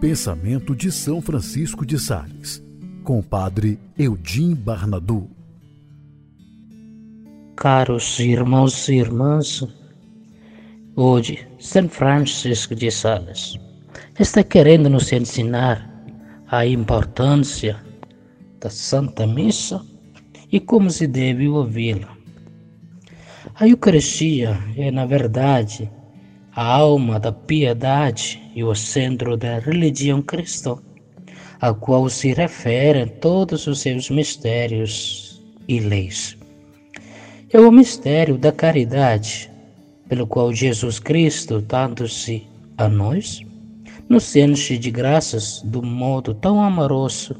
Pensamento de São Francisco de Sales, com o Padre Eudim Barnadu. Caros irmãos e irmãs, hoje São Francisco de Sales está querendo nos ensinar a importância da Santa Missa e como se deve ouvi-la. A Eucaristia é, na verdade, a alma da piedade e o centro da religião cristã, a qual se referem todos os seus mistérios e leis. É o mistério da caridade, pelo qual Jesus Cristo, dando-se a nós, nos enche de graças do modo tão amoroso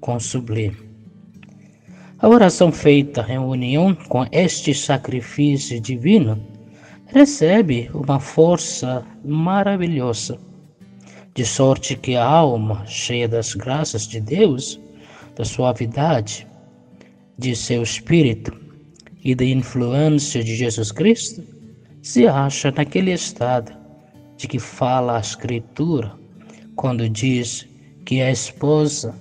com sublime. A oração feita em união com este sacrifício divino recebe uma força maravilhosa, de sorte que a alma, cheia das graças de Deus, da suavidade de seu espírito e da influência de Jesus Cristo, se acha naquele estado de que fala a Escritura quando diz que a esposa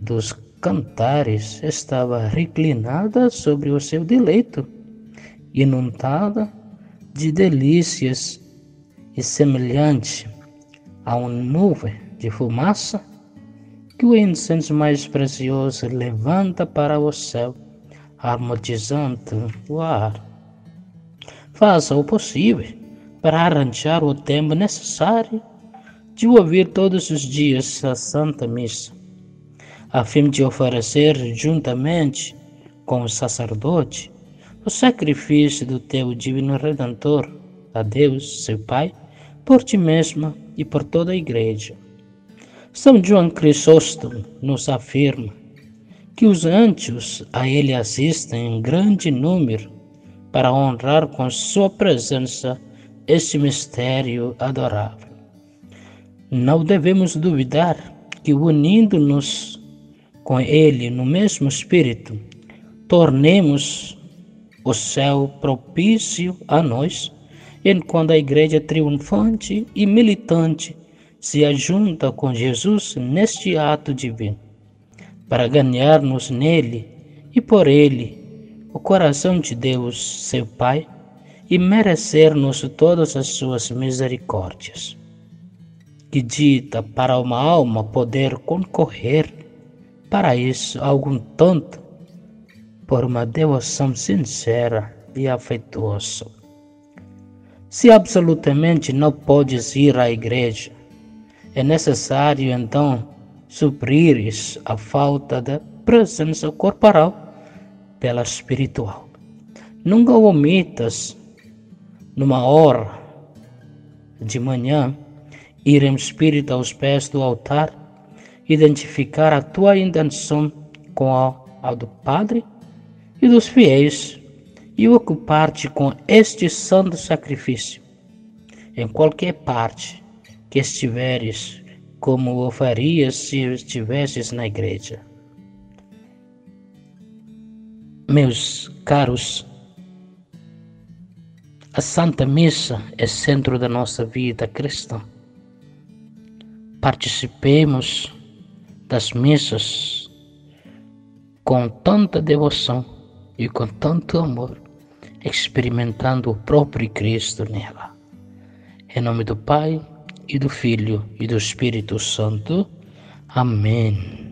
dos cantares estava reclinada sobre o seu deleito inundada de delícias e semelhante a uma nuvem de fumaça que o incenso mais precioso levanta para o céu, aromatizando o ar. Faça o possível para arranjar o tempo necessário de ouvir todos os dias a Santa Missa, a fim de oferecer juntamente com o sacerdote o sacrifício do teu divino Redentor, a Deus, seu Pai, por ti mesma e por toda a Igreja. São João Crisóstomo nos afirma que os anjos a ele assistem em grande número para honrar com sua presença esse mistério adorável. Não devemos duvidar que, unindo-nos com ele no mesmo espírito, tornemos o céu propício a nós, enquanto a igreja triunfante e militante se ajunta com Jesus neste ato divino, para ganhar-nos nele e por ele o coração de Deus, seu Pai, e merecer-nos todas as suas misericórdias. Que dita para uma alma poder concorrer para isso algum tanto por uma devoção sincera e afetuosa. Se absolutamente não podes ir à igreja, é necessário então suprires a falta da presença corporal pela espiritual. Nunca omitas, numa hora de manhã, ir em espírito aos pés do altar, identificar a tua intenção com a, a do Padre e dos fiéis e ocupar-te com este santo sacrifício, em qualquer parte que estiveres, como o farias se estivesses na igreja. Meus caros, a Santa Missa é centro da nossa vida cristã. Participemos das missas com tanta devoção e com tanto amor, experimentando o próprio Cristo nela. Em nome do Pai, e do Filho, e do Espírito Santo. Amém.